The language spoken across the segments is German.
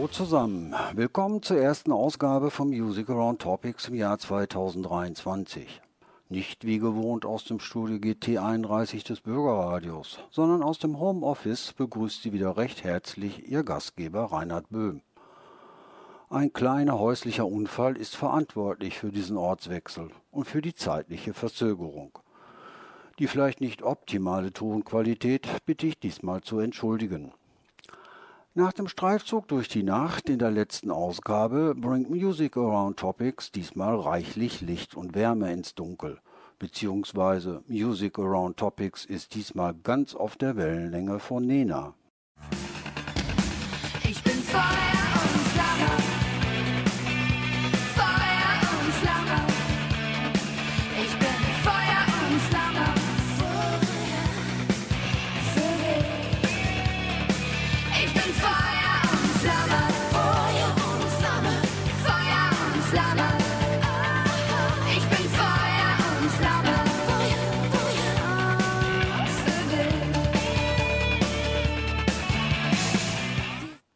Hallo zusammen, willkommen zur ersten Ausgabe von Music Around Topics im Jahr 2023. Nicht wie gewohnt aus dem Studio GT31 des Bürgerradios, sondern aus dem Homeoffice begrüßt Sie wieder recht herzlich Ihr Gastgeber Reinhard Böhm. Ein kleiner häuslicher Unfall ist verantwortlich für diesen Ortswechsel und für die zeitliche Verzögerung. Die vielleicht nicht optimale Tonqualität bitte ich diesmal zu entschuldigen. Nach dem Streifzug durch die Nacht in der letzten Ausgabe bringt Music Around Topics diesmal reichlich Licht und Wärme ins Dunkel, beziehungsweise Music Around Topics ist diesmal ganz auf der Wellenlänge von Nena.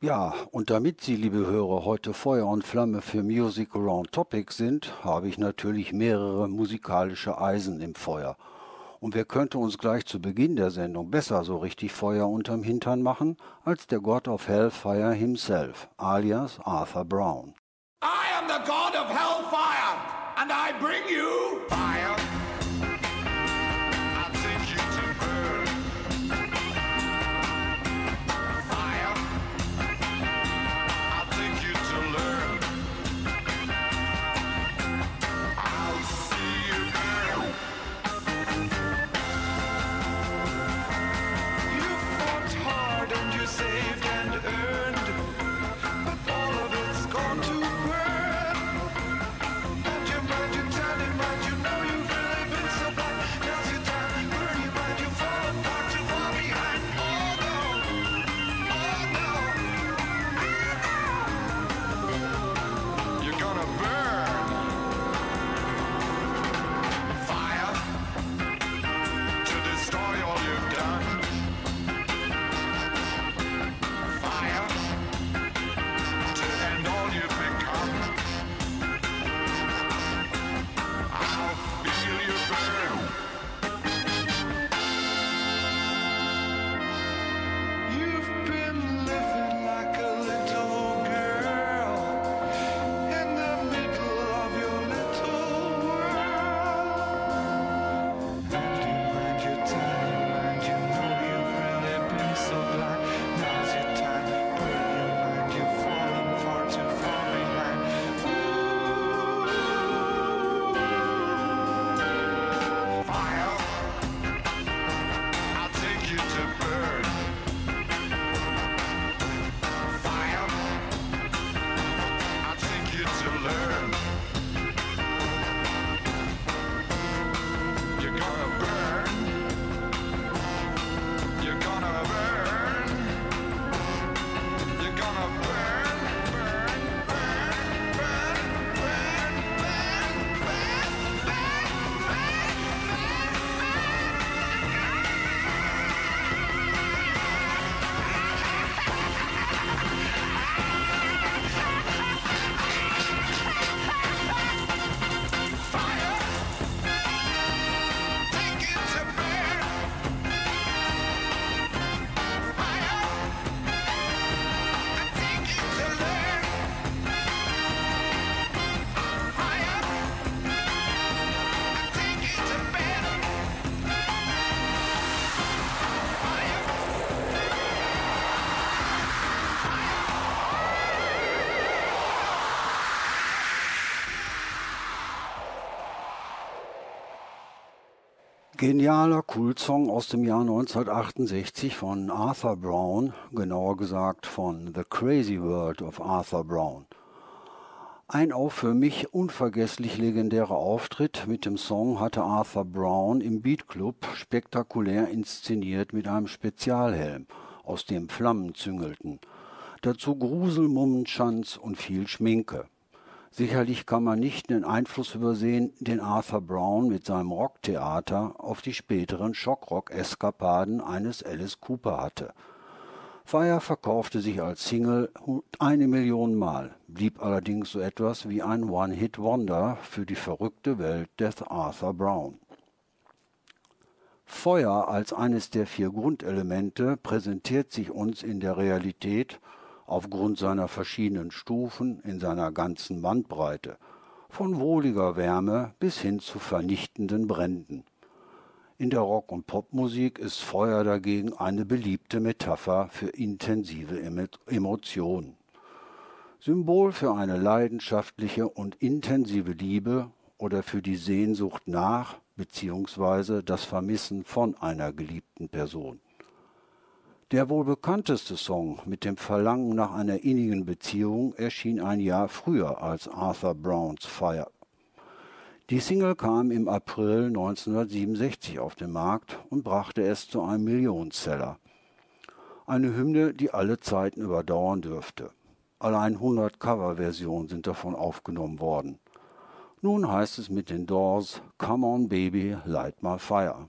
Ja, und damit Sie, liebe Hörer, heute Feuer und Flamme für Music Around Topics sind, habe ich natürlich mehrere musikalische Eisen im Feuer. Und wer könnte uns gleich zu Beginn der Sendung besser so richtig Feuer unterm Hintern machen, als der God of Hellfire himself, alias Arthur Brown. I am the god of hellfire, and I bring you fire. Genialer Kultsong aus dem Jahr 1968 von Arthur Brown, genauer gesagt von The Crazy World of Arthur Brown. Ein auch für mich unvergesslich legendärer Auftritt mit dem Song hatte Arthur Brown im Beat Club spektakulär inszeniert mit einem Spezialhelm, aus dem Flammen züngelten. Dazu Grusel, Mummenschanz und viel Schminke. Sicherlich kann man nicht den Einfluss übersehen, den Arthur Brown mit seinem Rocktheater auf die späteren Schockrock-Eskapaden eines Alice Cooper hatte. Fire verkaufte sich als Single eine Million Mal, blieb allerdings so etwas wie ein One-Hit-Wonder für die verrückte Welt des Arthur Brown. Feuer als eines der vier Grundelemente präsentiert sich uns in der Realität aufgrund seiner verschiedenen Stufen in seiner ganzen Bandbreite, von wohliger Wärme bis hin zu vernichtenden Bränden. In der Rock- und Popmusik ist Feuer dagegen eine beliebte Metapher für intensive Emotionen. Symbol für eine leidenschaftliche und intensive Liebe oder für die Sehnsucht nach bzw. das Vermissen von einer geliebten Person. Der wohl bekannteste Song mit dem Verlangen nach einer innigen Beziehung erschien ein Jahr früher als Arthur Browns Fire. Die Single kam im April 1967 auf den Markt und brachte es zu einem Millionenseller. Eine Hymne, die alle Zeiten überdauern dürfte. Allein 100 Coverversionen sind davon aufgenommen worden. Nun heißt es mit den Doors Come on Baby, Light My Fire.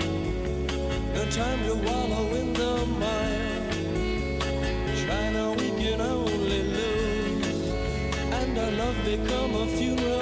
Time to wallow in the mire. Now, we can only lose. And our love become a funeral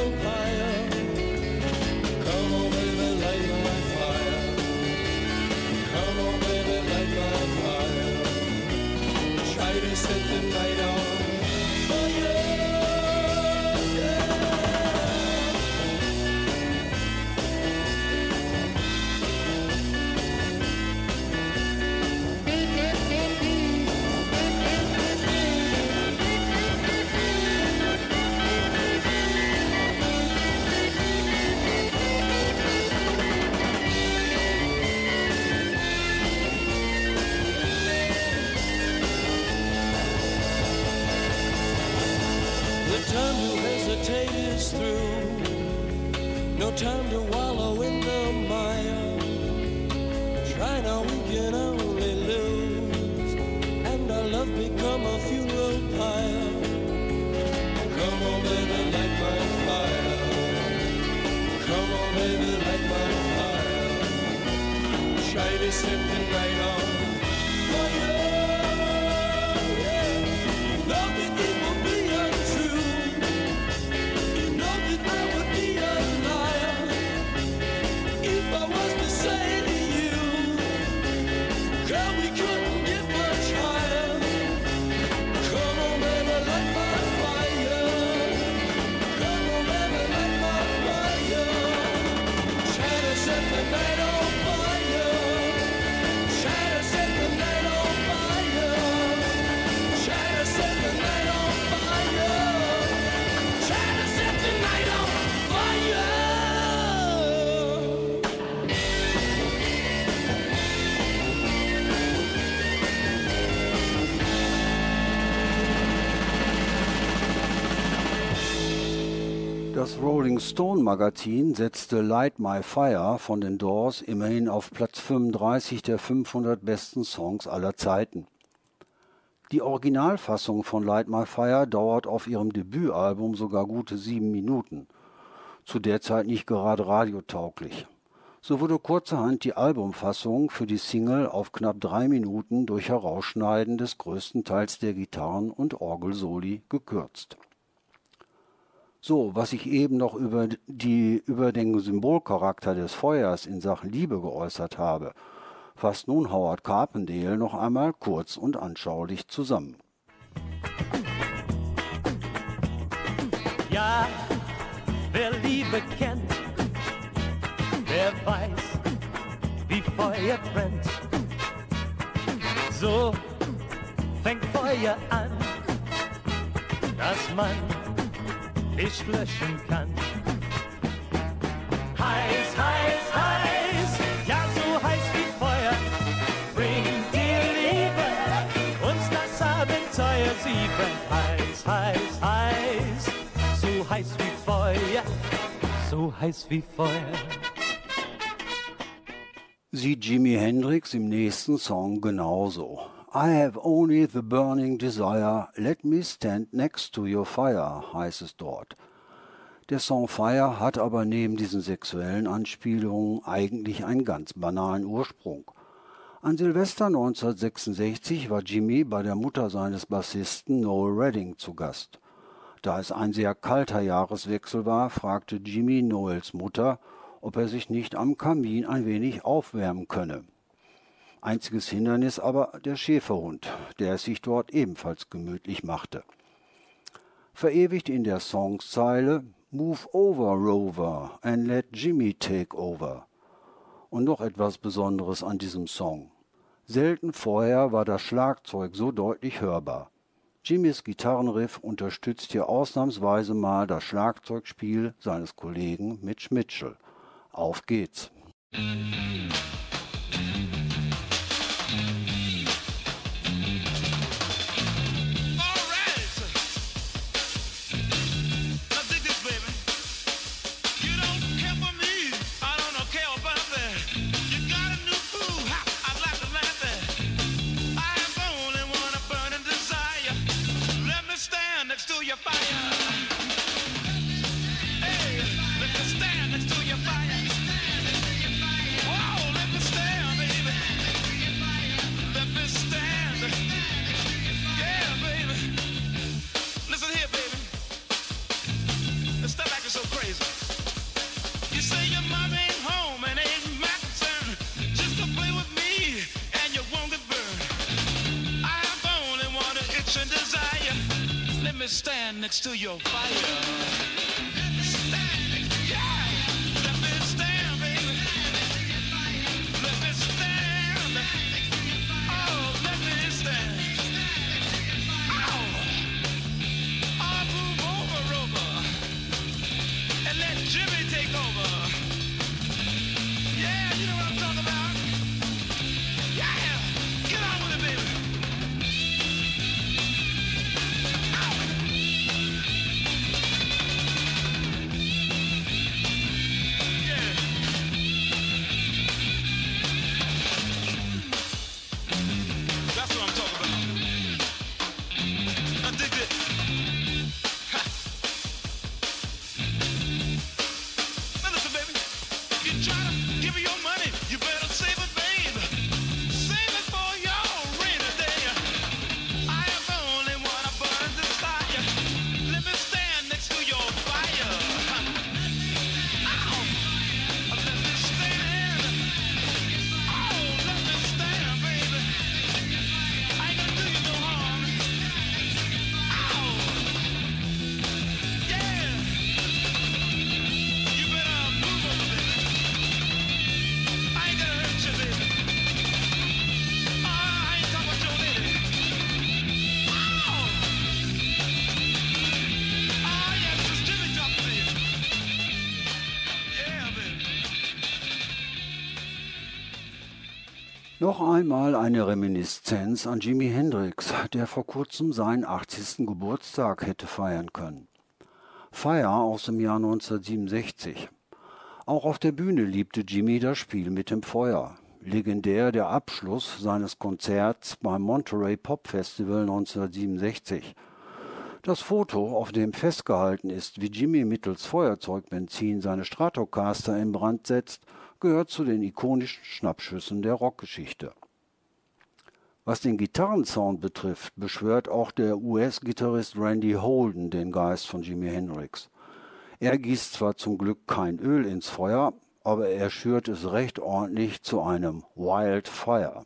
Das Rolling Stone Magazin setzte Light My Fire von den Doors immerhin auf Platz 35 der 500 besten Songs aller Zeiten. Die Originalfassung von Light My Fire dauert auf ihrem Debütalbum sogar gute sieben Minuten. Zu der Zeit nicht gerade radiotauglich. So wurde kurzerhand die Albumfassung für die Single auf knapp drei Minuten durch Herausschneiden des größten Teils der Gitarren und Orgelsoli gekürzt. So, was ich eben noch über, die, über den Symbolcharakter des Feuers in Sachen Liebe geäußert habe, fasst nun Howard Carpendale noch einmal kurz und anschaulich zusammen. Ja, wer Liebe kennt, der weiß, wie Feuer brennt. So fängt Feuer an, dass man ich löschen kann. Heiß, heiß, heiß, ja so heiß wie Feuer, bringt dir Liebe uns das Abenteuer sieben. Heiß, heiß, heiß, so heiß wie Feuer, so heiß wie Feuer. Sieht Jimi Hendrix im nächsten Song genauso. I have only the burning desire, let me stand next to your fire, heißt es dort. Der Song Fire hat aber neben diesen sexuellen Anspielungen eigentlich einen ganz banalen Ursprung. An Silvester 1966 war Jimmy bei der Mutter seines Bassisten Noel Redding zu Gast. Da es ein sehr kalter Jahreswechsel war, fragte Jimmy Noels Mutter, ob er sich nicht am Kamin ein wenig aufwärmen könne. Einziges Hindernis aber der Schäferhund, der es sich dort ebenfalls gemütlich machte. Verewigt in der Songzeile Move over, Rover, and let Jimmy take over. Und noch etwas Besonderes an diesem Song. Selten vorher war das Schlagzeug so deutlich hörbar. Jimmys Gitarrenriff unterstützt hier ausnahmsweise mal das Schlagzeugspiel seines Kollegen Mitch Mitchell. Auf geht's. Noch einmal eine Reminiszenz an Jimi Hendrix, der vor kurzem seinen 80. Geburtstag hätte feiern können. Fire aus dem Jahr 1967. Auch auf der Bühne liebte Jimmy das Spiel mit dem Feuer. Legendär der Abschluss seines Konzerts beim Monterey Pop Festival 1967. Das Foto, auf dem festgehalten ist, wie Jimmy mittels Feuerzeugbenzin seine Stratocaster in Brand setzt, gehört zu den ikonischen Schnappschüssen der Rockgeschichte. Was den Gitarrensound betrifft, beschwört auch der US-Gitarrist Randy Holden den Geist von Jimi Hendrix. Er gießt zwar zum Glück kein Öl ins Feuer, aber er schürt es recht ordentlich zu einem Wildfire.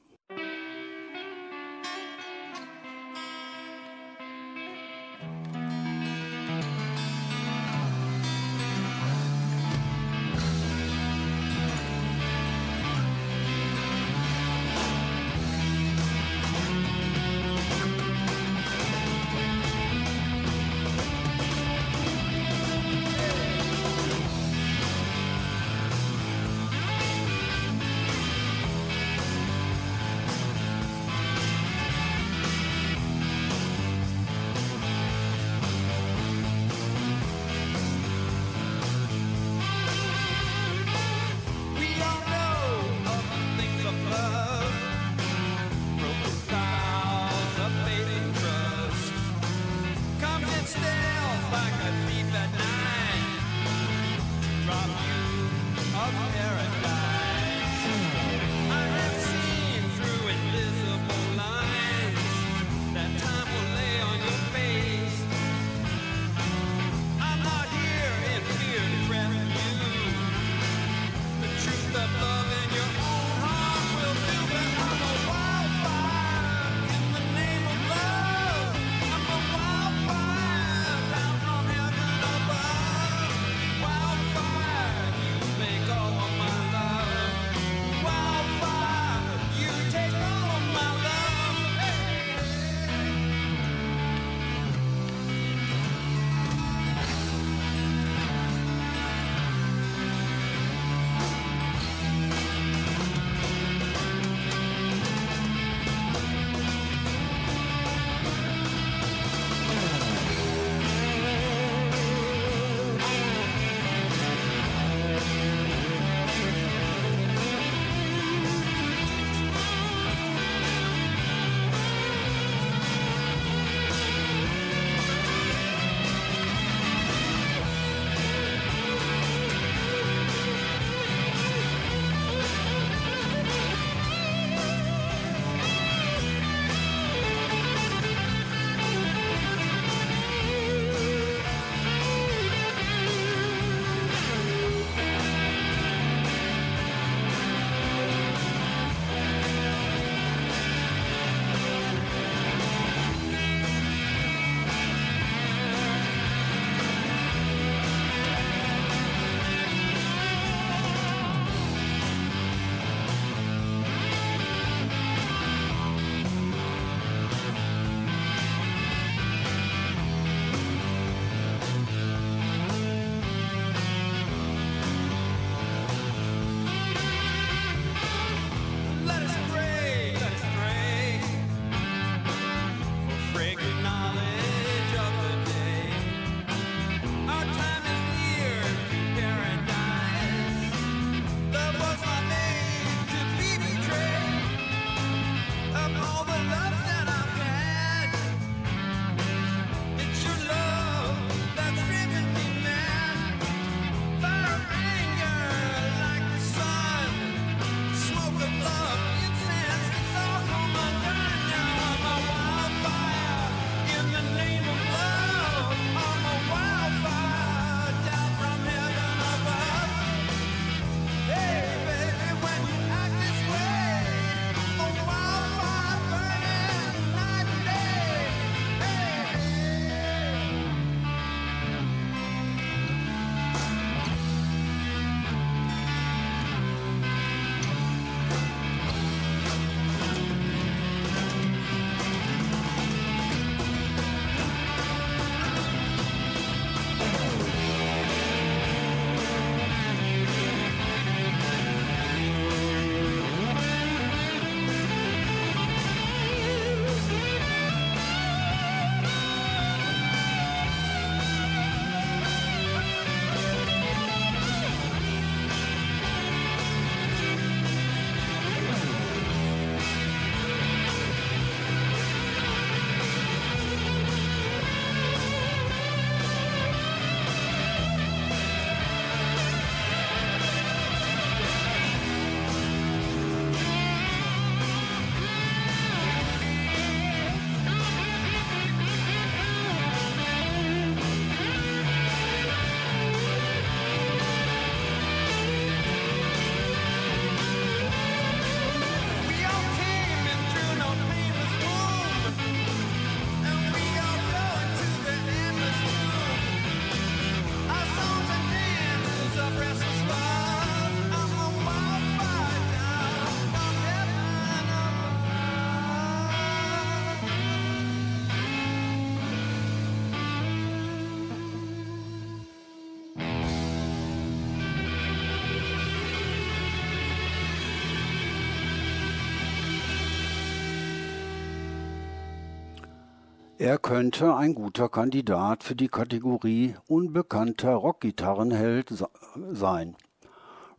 Er könnte ein guter Kandidat für die Kategorie unbekannter Rockgitarrenheld se- sein.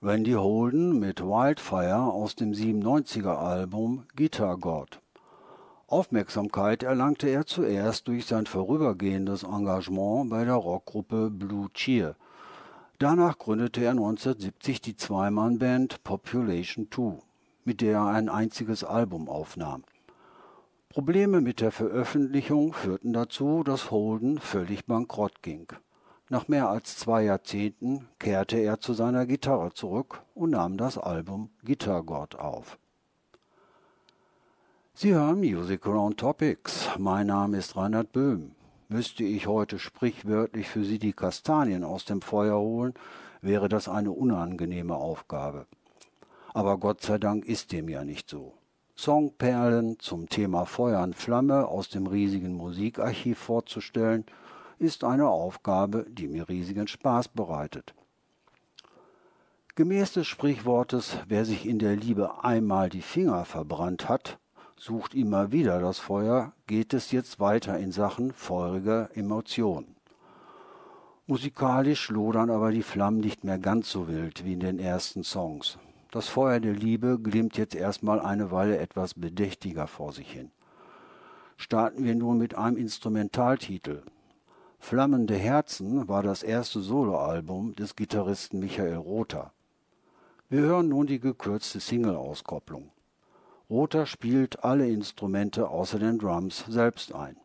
Randy Holden mit Wildfire aus dem 97er Album Guitar God. Aufmerksamkeit erlangte er zuerst durch sein vorübergehendes Engagement bei der Rockgruppe Blue Cheer. Danach gründete er 1970 die Zweimann-Band Population 2, mit der er ein einziges Album aufnahm. Probleme mit der Veröffentlichung führten dazu, dass Holden völlig bankrott ging. Nach mehr als zwei Jahrzehnten kehrte er zu seiner Gitarre zurück und nahm das Album Guitar God auf. Sie hören Music Around Topics. Mein Name ist Reinhard Böhm. Müsste ich heute sprichwörtlich für Sie die Kastanien aus dem Feuer holen, wäre das eine unangenehme Aufgabe. Aber Gott sei Dank ist dem ja nicht so. Songperlen zum Thema Feuer und Flamme aus dem riesigen Musikarchiv vorzustellen, ist eine Aufgabe, die mir riesigen Spaß bereitet. Gemäß des Sprichwortes, wer sich in der Liebe einmal die Finger verbrannt hat, sucht immer wieder das Feuer, geht es jetzt weiter in Sachen feuriger Emotionen. Musikalisch lodern aber die Flammen nicht mehr ganz so wild wie in den ersten Songs. Das Feuer der Liebe glimmt jetzt erstmal eine Weile etwas bedächtiger vor sich hin. Starten wir nun mit einem Instrumentaltitel. Flammende Herzen war das erste Soloalbum des Gitarristen Michael Rother. Wir hören nun die gekürzte Single-Auskopplung. Rother spielt alle Instrumente außer den Drums selbst ein.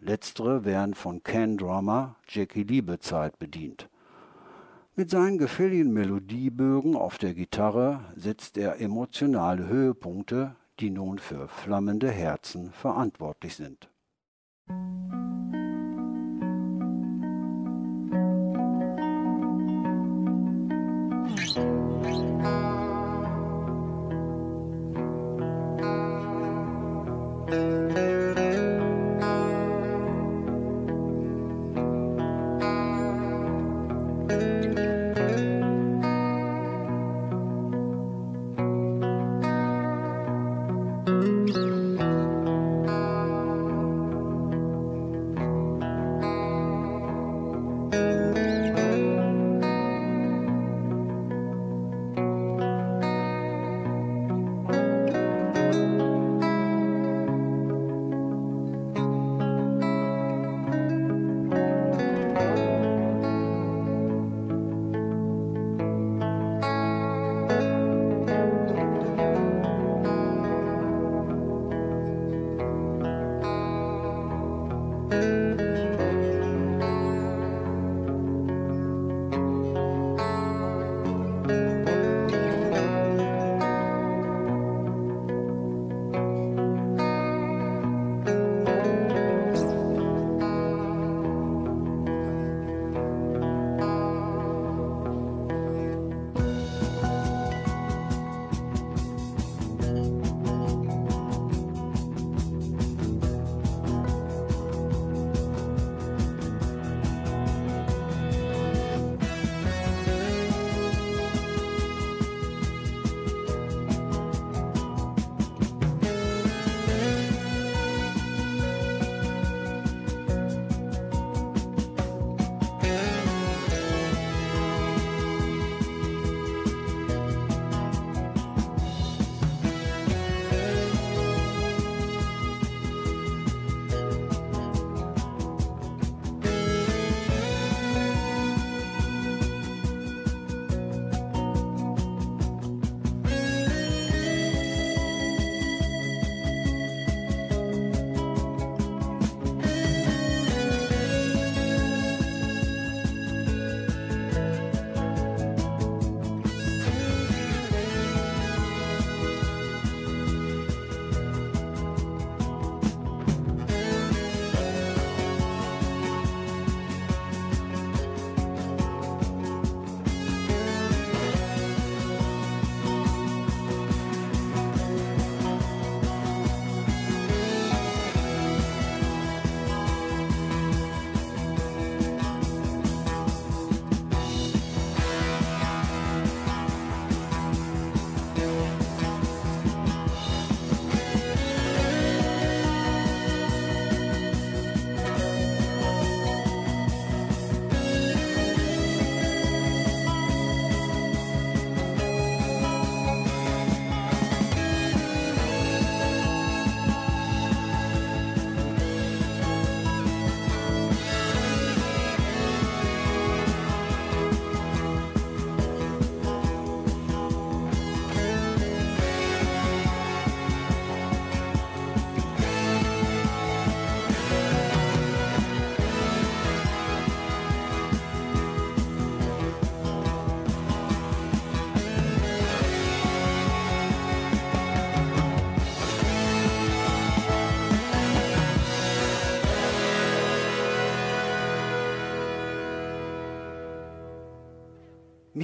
Letztere werden von Can-Drummer Jackie Liebezeit bedient. Mit seinen gefälligen Melodiebögen auf der Gitarre setzt er emotionale Höhepunkte, die nun für flammende Herzen verantwortlich sind. Musik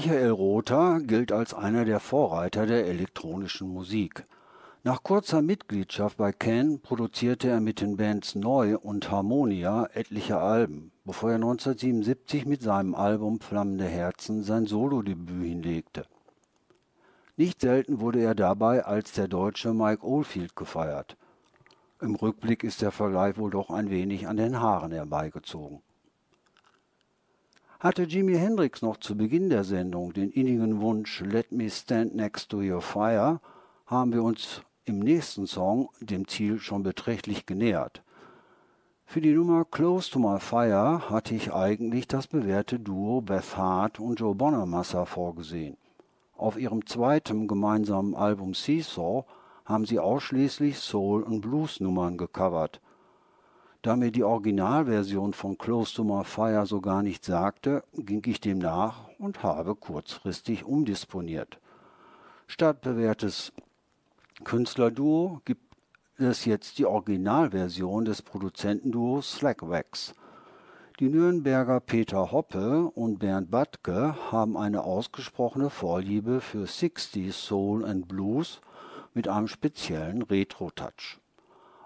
Michael Rother gilt als einer der Vorreiter der elektronischen Musik. Nach kurzer Mitgliedschaft bei Can produzierte er mit den Bands Neu und Harmonia etliche Alben, bevor er 1977 mit seinem Album Flammende Herzen sein Solodebüt hinlegte. Nicht selten wurde er dabei als der deutsche Mike Oldfield gefeiert. Im Rückblick ist der Vergleich wohl doch ein wenig an den Haaren herbeigezogen. Hatte Jimi Hendrix noch zu Beginn der Sendung den innigen Wunsch Let me stand next to your fire, haben wir uns im nächsten Song dem Ziel schon beträchtlich genähert. Für die Nummer Close to My Fire hatte ich eigentlich das bewährte Duo Beth Hart und Joe Bonamassa vorgesehen. Auf ihrem zweiten gemeinsamen Album Seesaw haben sie ausschließlich Soul- und Blues-Nummern gecovert. Da mir die Originalversion von Close to My Fire so gar nicht sagte, ging ich dem nach und habe kurzfristig umdisponiert. Statt bewährtes Künstlerduo gibt es jetzt die Originalversion des Produzentenduos Slackwax. Die Nürnberger Peter Hoppe und Bernd Badke haben eine ausgesprochene Vorliebe für 60s Soul and Blues mit einem speziellen Retro-Touch.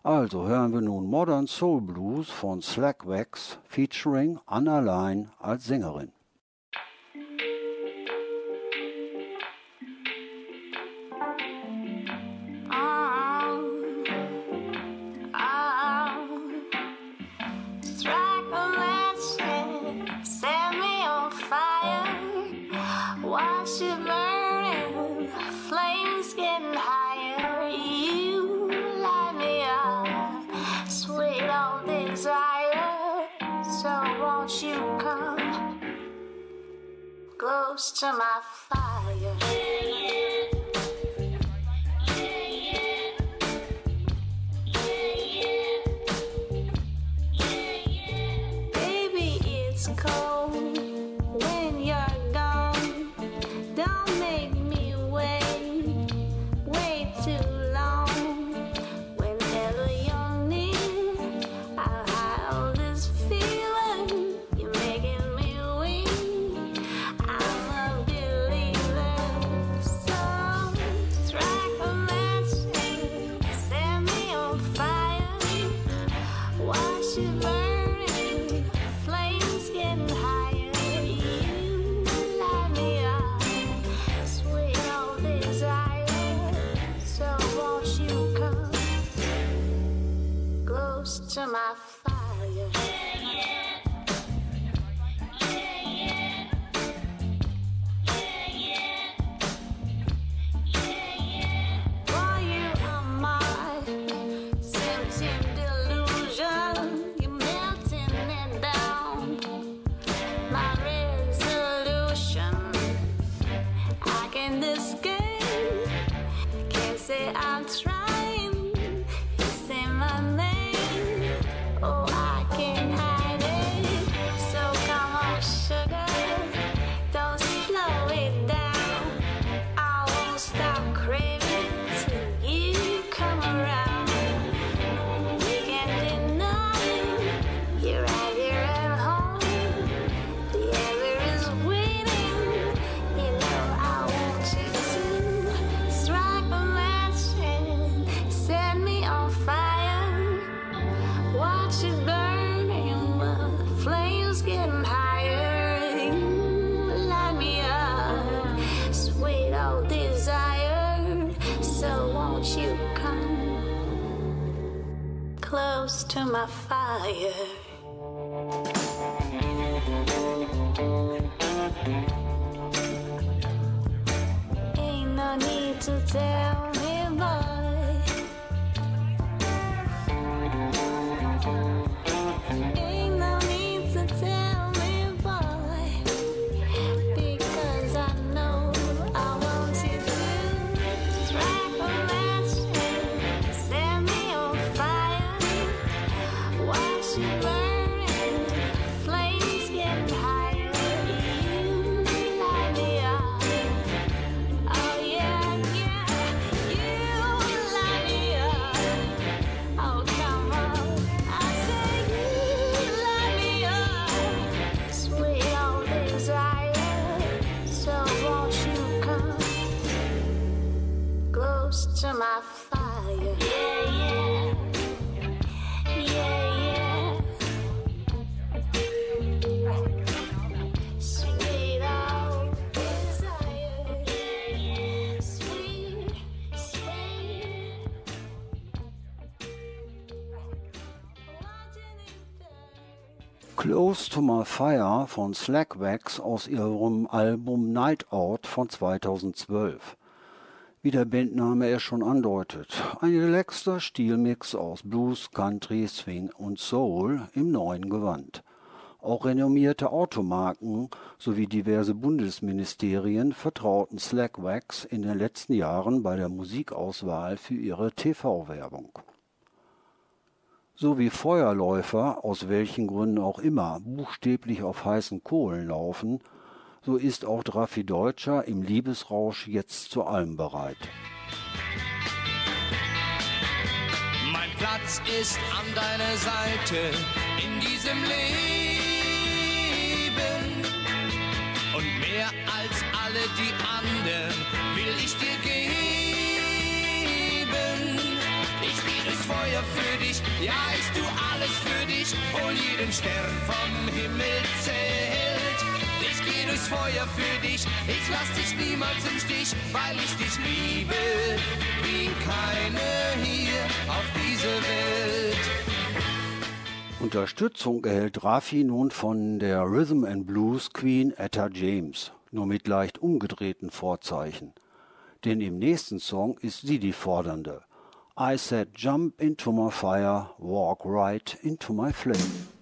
Also hören wir nun Modern Soul Blues von Slackwax featuring Anna Line als Sängerin. My fire? Close to My Fire von Slackwax aus ihrem Album Night Out von 2012. Wie der Bandname es schon andeutet, ein relaxter Stilmix aus Blues, Country, Swing und Soul im neuen Gewand. Auch renommierte Automarken sowie diverse Bundesministerien vertrauten Slackwax in den letzten Jahren bei der Musikauswahl für ihre TV-Werbung. So wie Feuerläufer, aus welchen Gründen auch immer, buchstäblich auf heißen Kohlen laufen, so ist auch Draffi Deutscher im Liebesrausch jetzt zu allem bereit. Mein Platz ist an deiner Seite in diesem Leben. Und mehr als alle die anderen will ich dir geben. Ich geh durchs Feuer für dich, ja, ich tu alles für dich. Hol jeden Stern vom Himmel zählt. Ich geh durchs Feuer für dich, ich lass dich niemals im Stich, weil ich dich liebe, wie keine hier auf dieser Welt. Unterstützung erhält Raffi nun von der Rhythm and Blues Queen Etta James, nur mit leicht umgedrehten Vorzeichen. Denn im nächsten Song ist sie die Fordernde. I said jump into my fire, walk right into my flame.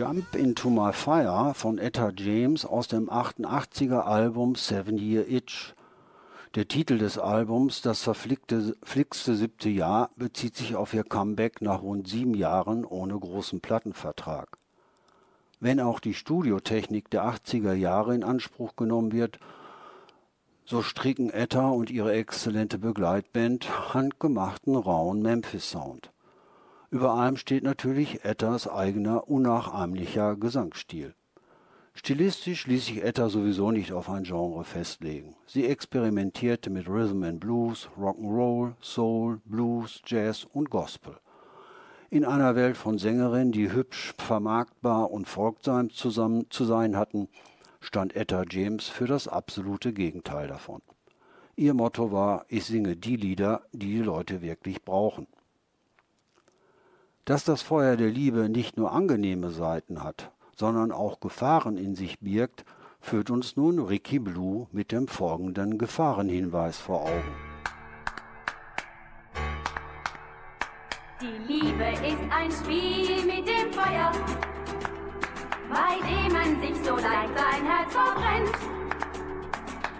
Jump into My Fire von Etta James aus dem 88er Album Seven Year Itch. Der Titel des Albums, das flickste siebte Jahr, bezieht sich auf ihr Comeback nach rund sieben Jahren ohne großen Plattenvertrag. Wenn auch die Studiotechnik der 80er Jahre in Anspruch genommen wird, so stricken Etta und ihre exzellente Begleitband handgemachten rauen Memphis-Sound. Über allem steht natürlich Ettas eigener unnachahmlicher Gesangsstil. Stilistisch ließ sich Etta sowieso nicht auf ein Genre festlegen. Sie experimentierte mit Rhythm and Blues, Rock'n'Roll, Soul, Blues, Jazz und Gospel. In einer Welt von Sängerinnen, die hübsch, vermarktbar und folgsam zusammen zu sein hatten, stand Etta James für das absolute Gegenteil davon. Ihr Motto war, ich singe die Lieder, die die Leute wirklich brauchen. Dass das Feuer der Liebe nicht nur angenehme Seiten hat, sondern auch Gefahren in sich birgt, führt uns nun Ricky Blue mit dem folgenden Gefahrenhinweis vor Augen. Die Liebe ist ein Spiel mit dem Feuer, bei dem man sich so leicht sein Herz verbrennt.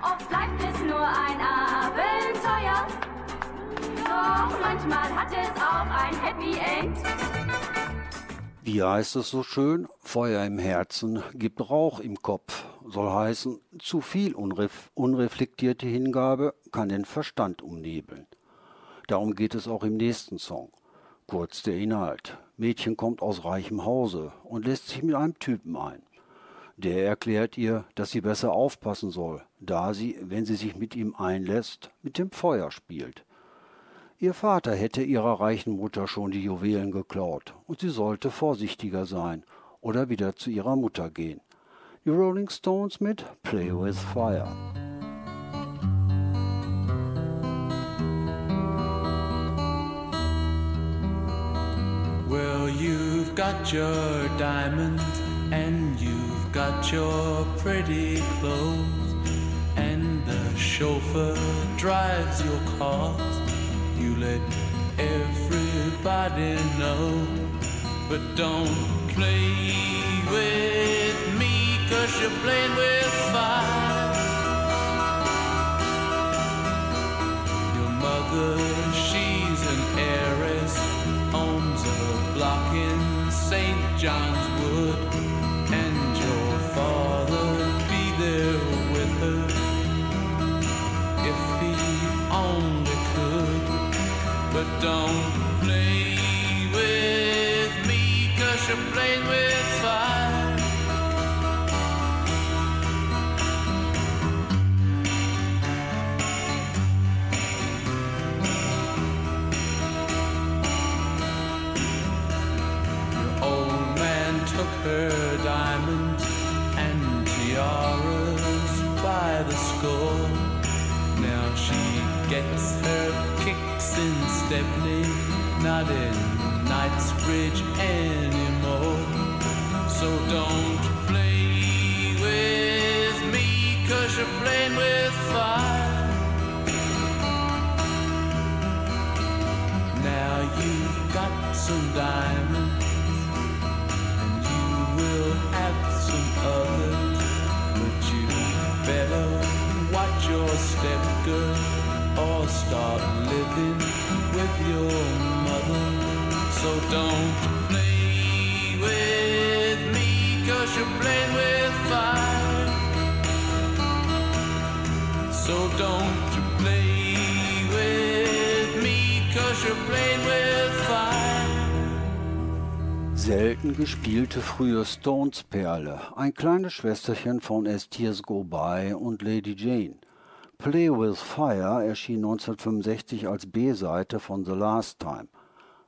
Oft bleibt es nur ein Abenteuer, doch manchmal hat es auch ein Happy End. Wie heißt es so schön? Feuer im Herzen gibt Rauch im Kopf. Soll heißen, zu viel unref unreflektierte Hingabe kann den Verstand umnebeln. Darum geht es auch im nächsten Song. Kurz der Inhalt. Mädchen kommt aus reichem Hause und lässt sich mit einem Typen ein. Der erklärt ihr, dass sie besser aufpassen soll, da sie, wenn sie sich mit ihm einlässt, mit dem Feuer spielt. Ihr Vater hätte ihrer reichen Mutter schon die Juwelen geklaut und sie sollte vorsichtiger sein oder wieder zu ihrer Mutter gehen. Die Rolling Stones mit Play with Fire. Well, you've got your diamonds and you've got your pretty clothes, and the chauffeur drives your cars. Let everybody know, but don't play with me, cause you're playing with fire. Your mother, she's an heiress, owns a block in St. John's don't play with me, cause you're playing with not in Knightsbridge anymore. So don't play with me, cause you're playing with fire. Now you've got some diamonds and you will have some others, but you better watch your step, girl, or start living. So don't play with me, cause you're playing with fire. So don't you play with me, cause you're playing with fire. Selten gespielte frühe Stones-Perle, ein kleines Schwesterchen von As Tears Go By und Lady Jane. Play with Fire erschien 1965 als B-Seite von The Last Time.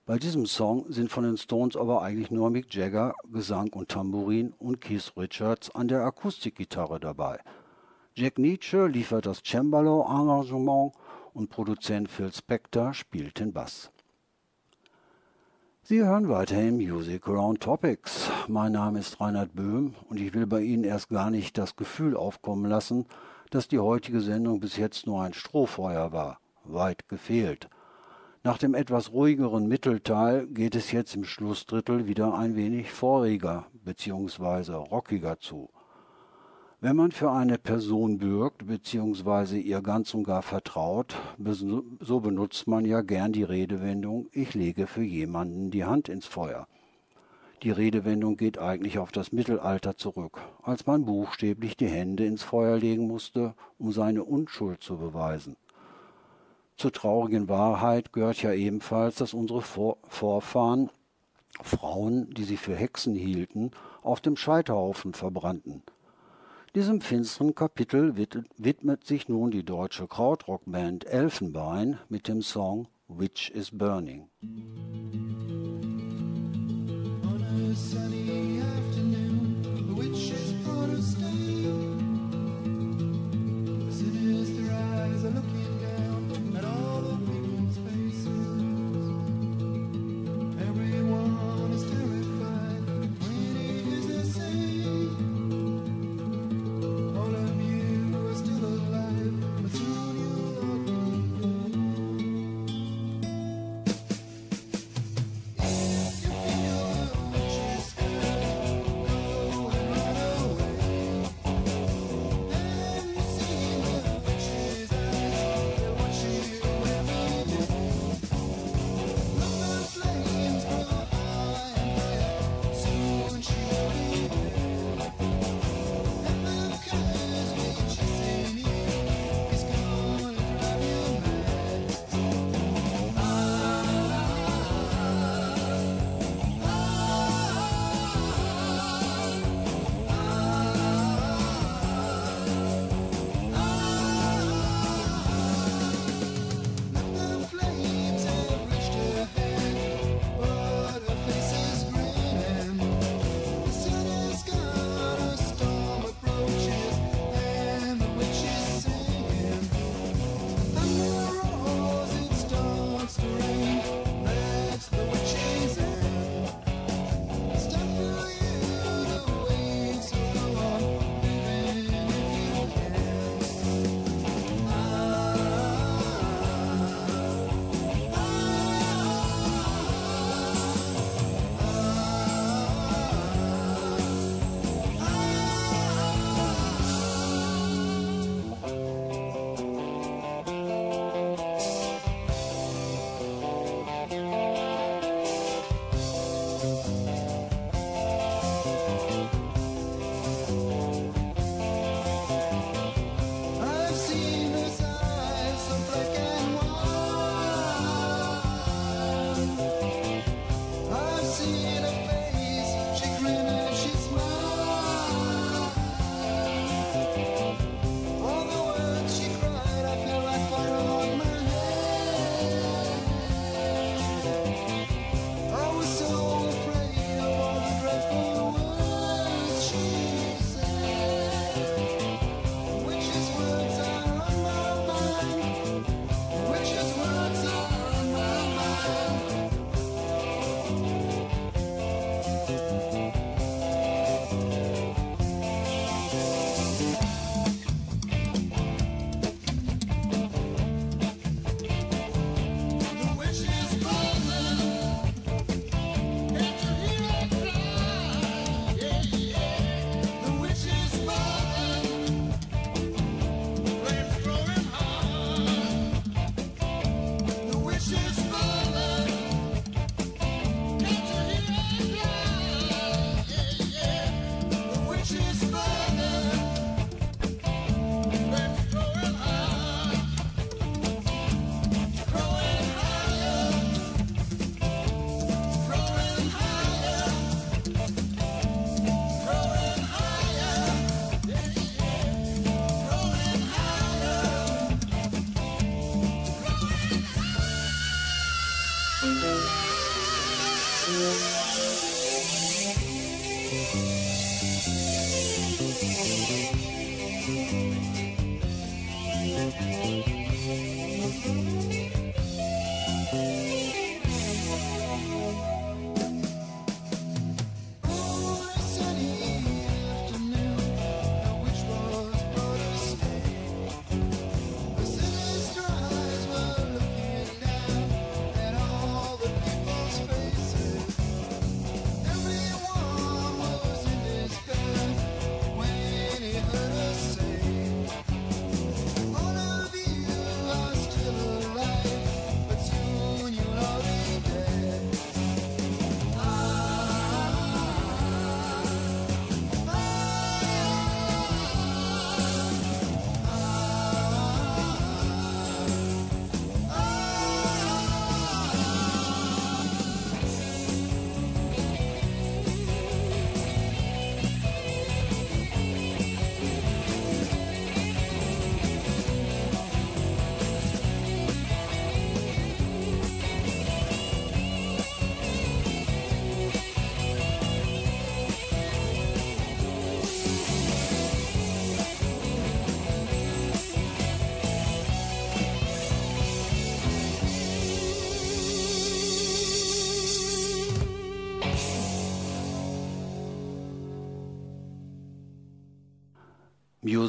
Bei diesem Song sind von den Stones aber eigentlich nur Mick Jagger, Gesang und Tambourin und Keith Richards an der Akustikgitarre dabei. Jack Nietzsche liefert das Cembalo-Arrangement und Produzent Phil Spector spielt den Bass. Sie hören weiterhin Music Around Topics. Mein Name ist Reinhard Böhm und ich will bei Ihnen erst gar nicht das Gefühl aufkommen lassen, dass die heutige Sendung bis jetzt nur ein Strohfeuer war. Weit gefehlt. Nach dem etwas ruhigeren Mittelteil geht es jetzt im Schlussdrittel wieder ein wenig voriger bzw. rockiger zu. Wenn man für eine Person bürgt bzw. ihr ganz und gar vertraut, so benutzt man ja gern die Redewendung ich lege für jemanden die Hand ins Feuer. Die Redewendung geht eigentlich auf das Mittelalter zurück, als man buchstäblich die Hände ins Feuer legen musste, um seine Unschuld zu beweisen. Zur traurigen Wahrheit gehört ja ebenfalls, dass unsere Vor Vorfahren Frauen, die sie für Hexen hielten, auf dem Scheiterhaufen verbrannten. Diesem finsteren Kapitel wid- widmet sich nun die deutsche Krautrockband Elfenbein mit dem Song Witch is Burning. On a sunny afternoon, the a stone.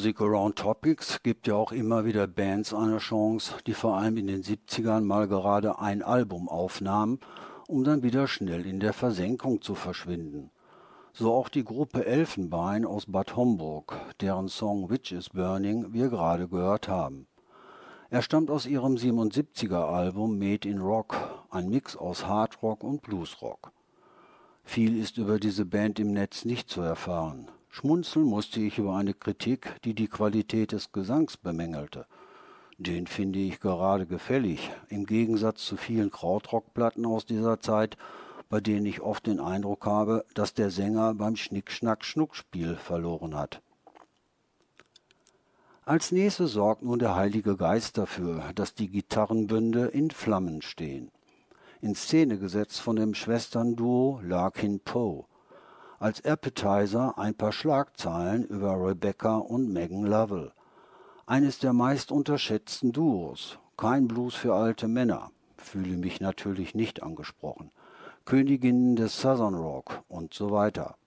Music Around Topics gibt ja auch immer wieder Bands eine Chance, die vor allem in den 70ern mal gerade ein Album aufnahmen, um dann wieder schnell in der Versenkung zu verschwinden. So auch die Gruppe Elfenbein aus Bad Homburg, deren Song Witch is Burning wir gerade gehört haben. Er stammt aus ihrem 77er Album Made in Rock, ein Mix aus Hardrock und Bluesrock. Viel ist über diese Band im Netz nicht zu erfahren. Schmunzeln musste ich über eine Kritik, die die Qualität des Gesangs bemängelte. Den finde ich gerade gefällig, im Gegensatz zu vielen Krautrockplatten aus dieser Zeit, bei denen ich oft den Eindruck habe, dass der Sänger beim Schnick-Schnack-Schnuck-Spiel verloren hat. Als nächstes sorgt nun der Heilige Geist dafür, dass die Gitarrenbünde in Flammen stehen. In Szene gesetzt von dem Schwesternduo Larkin Poe. Als Appetizer ein paar Schlagzeilen über Rebecca und Megan Lovell. Eines der meist unterschätzten Duos. Kein Blues für alte Männer. Fühle mich natürlich nicht angesprochen. Königinnen des Southern Rock und so weiter.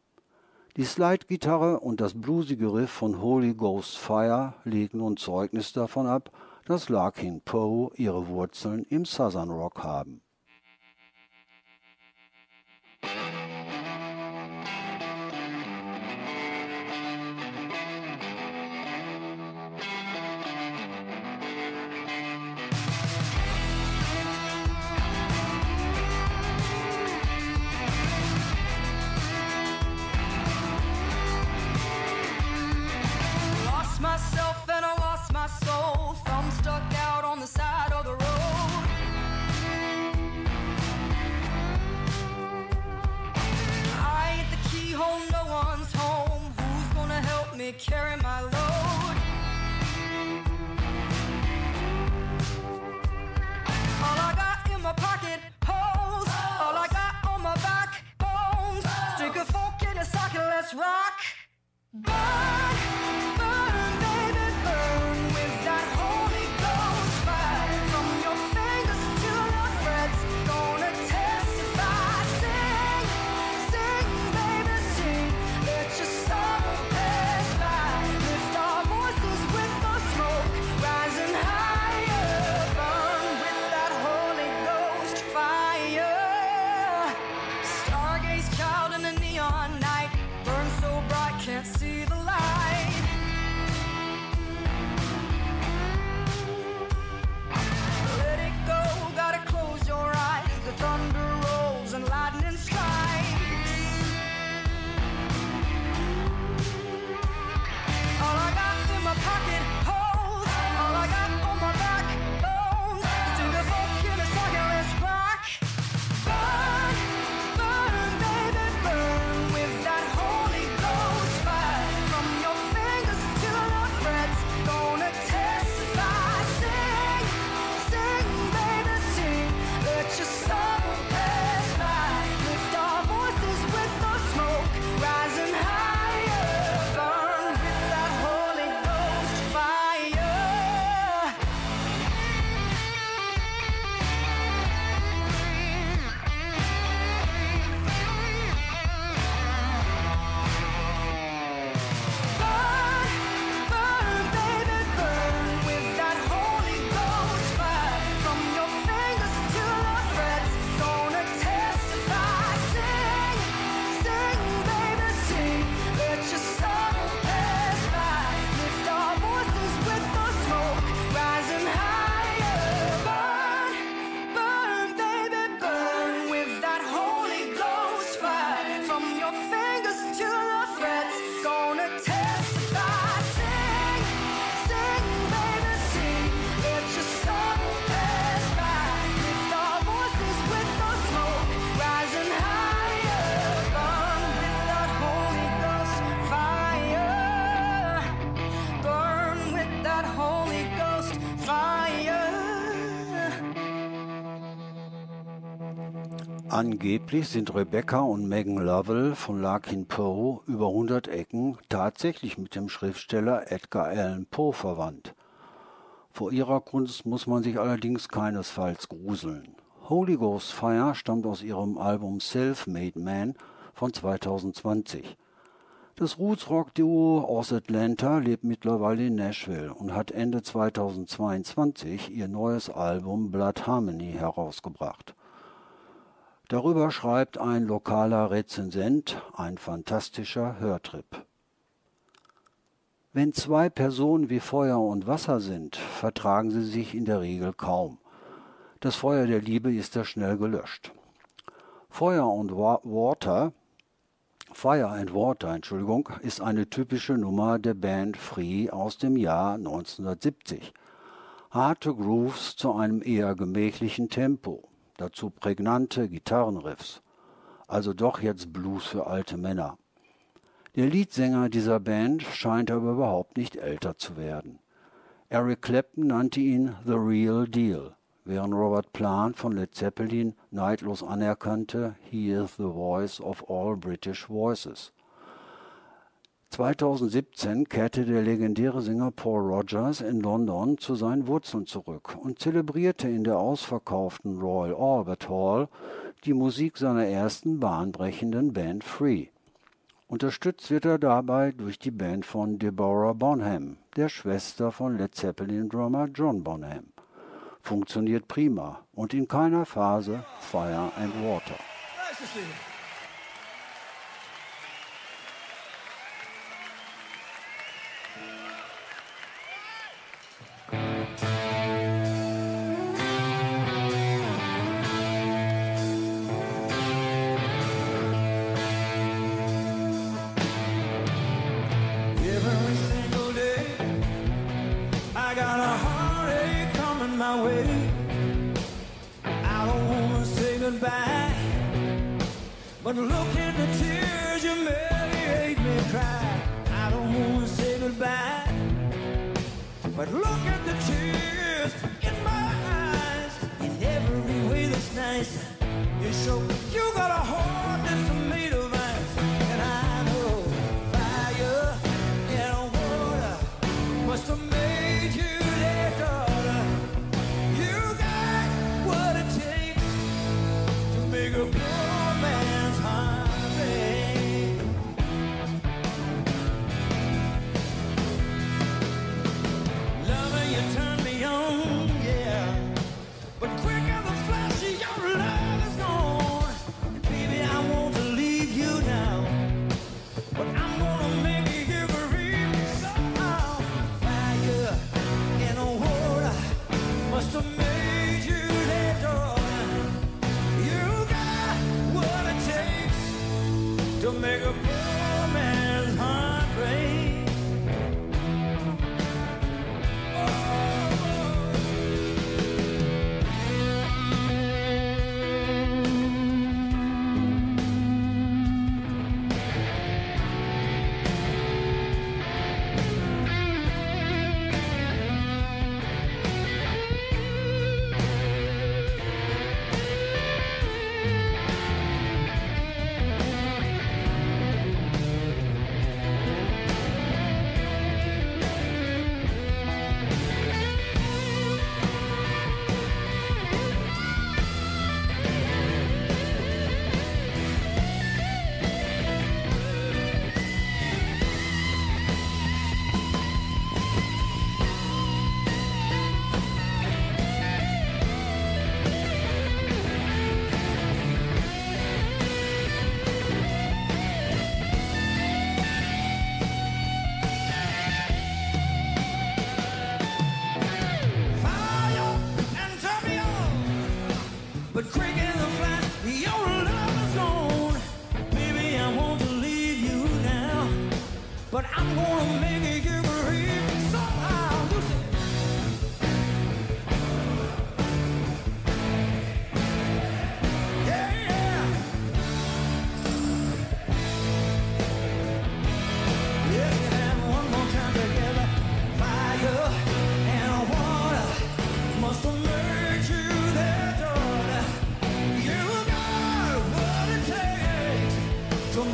Die Slide-Gitarre und das bluesige Riff von Holy Ghost Fire legen nun Zeugnis davon ab, dass Larkin Poe ihre Wurzeln im Southern Rock haben. Carry my load? All I got in my pocket holes. All I got on my back bones. Stick a fork in a socket, let's rock. Burn, Angeblich sind Rebecca und Megan Lovell von Larkin Poe über 100 Ecken tatsächlich mit dem Schriftsteller Edgar Allan Poe verwandt. Vor ihrer Kunst muss man sich allerdings keinesfalls gruseln. Holy Ghost Fire stammt aus ihrem Album Self-Made Man von 2020. Das Roots-Rock-Duo aus Atlanta lebt mittlerweile in Nashville und hat Ende 2022 ihr neues Album Blood Harmony herausgebracht. Darüber schreibt ein lokaler Rezensent, ein fantastischer Hörtrip. Wenn zwei Personen wie Feuer und Wasser sind, vertragen sie sich in der Regel kaum. Das Feuer der Liebe ist da schnell gelöscht. Feuer und Wa Water, Fire and Water, Entschuldigung, ist eine typische Nummer der Band Free aus dem Jahr 1970. Harte Grooves zu einem eher gemächlichen Tempo, dazu prägnante Gitarrenriffs. Also doch jetzt Blues für alte Männer. Der Leadsänger dieser Band scheint aber überhaupt nicht älter zu werden. Eric Clapton nannte ihn The Real Deal, während Robert Plant von Led Zeppelin neidlos anerkannte, he is the voice of all British voices. 2017 kehrte der legendäre Sänger Paul Rogers in London zu seinen Wurzeln zurück und zelebrierte in der ausverkauften Royal Albert Hall die Musik seiner ersten bahnbrechenden Band Free. Unterstützt wird er dabei durch die Band von Deborah Bonham, der Schwester von Led Zeppelin-Drummer John Bonham. Funktioniert prima und in keiner Phase Fire and Water.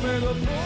Takes to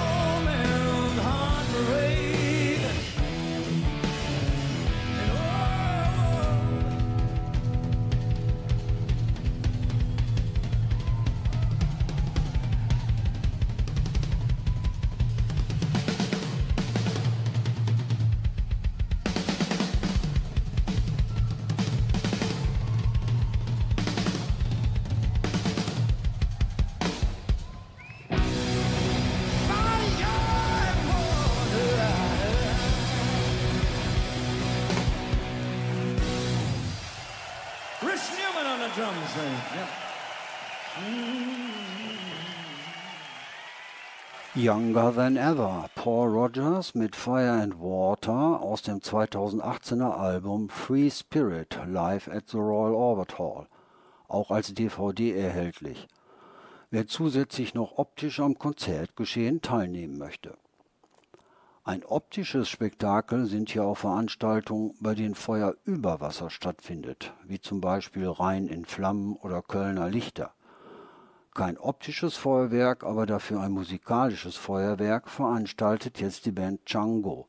that drum thing. Yep. Younger Than Ever, Paul Rogers mit Fire and Water aus dem 2018er Album Free Spirit live at the Royal Albert Hall, auch als DVD erhältlich. Wer zusätzlich noch optisch am Konzertgeschehen teilnehmen möchte. Ein optisches Spektakel sind hier auch Veranstaltungen, bei denen Feuer über Wasser stattfindet, wie zum Beispiel Rhein in Flammen oder Kölner Lichter. Kein optisches Feuerwerk, aber dafür ein musikalisches Feuerwerk veranstaltet jetzt die Band Django.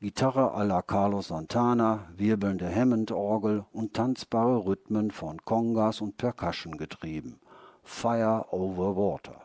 Gitarre à la Carlos Santana, wirbelnde Hammond-Orgel und tanzbare Rhythmen von Congas und Percussion getrieben. Fire over Water.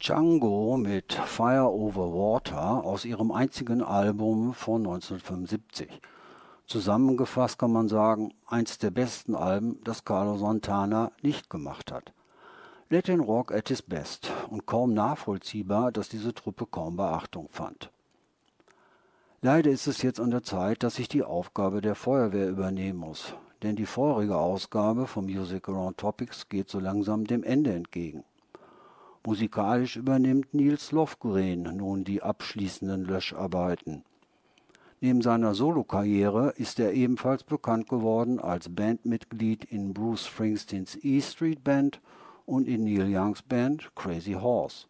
Django mit Fire Over Water aus ihrem einzigen Album von 1975. Zusammengefasst kann man sagen, eins der besten Alben, das Carlos Santana nicht gemacht hat. Latin Rock at his best und kaum nachvollziehbar, dass diese Truppe kaum Beachtung fand. Leider ist es jetzt an der Zeit, dass ich die Aufgabe der Feuerwehr übernehmen muss, denn die vorherige Ausgabe von Music Around Topics geht so langsam dem Ende entgegen. Musikalisch übernimmt Nils Lofgren nun die abschließenden Löscharbeiten. Neben seiner Solokarriere ist er ebenfalls bekannt geworden als Bandmitglied in Bruce Springsteens E Street Band und in Neil Youngs Band Crazy Horse.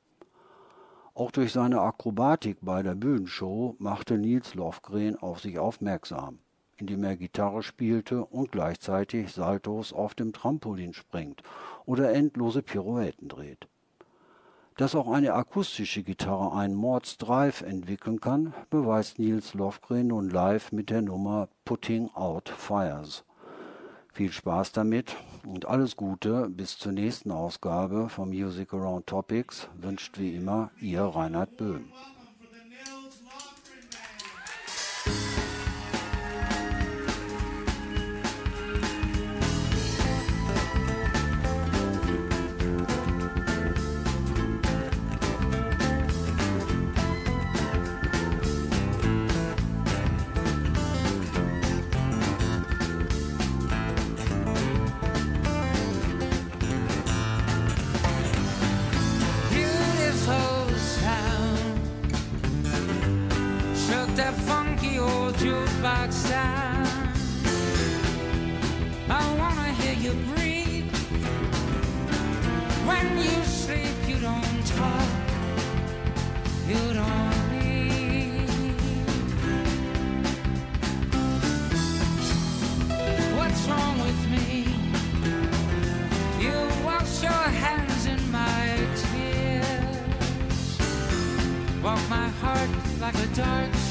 Auch durch seine Akrobatik bei der Bühnenshow machte Nils Lofgren auf sich aufmerksam, indem er Gitarre spielte und gleichzeitig Saltos auf dem Trampolin springt oder endlose Pirouetten dreht. Dass auch eine akustische Gitarre einen Mordsdrive entwickeln kann, beweist Nils Lofgren nun live mit der Nummer Putting Out Fires. Viel Spaß damit und alles Gute bis zur nächsten Ausgabe von Music Around Topics wünscht wie immer Ihr Reinhard Böhm. Heart like a dark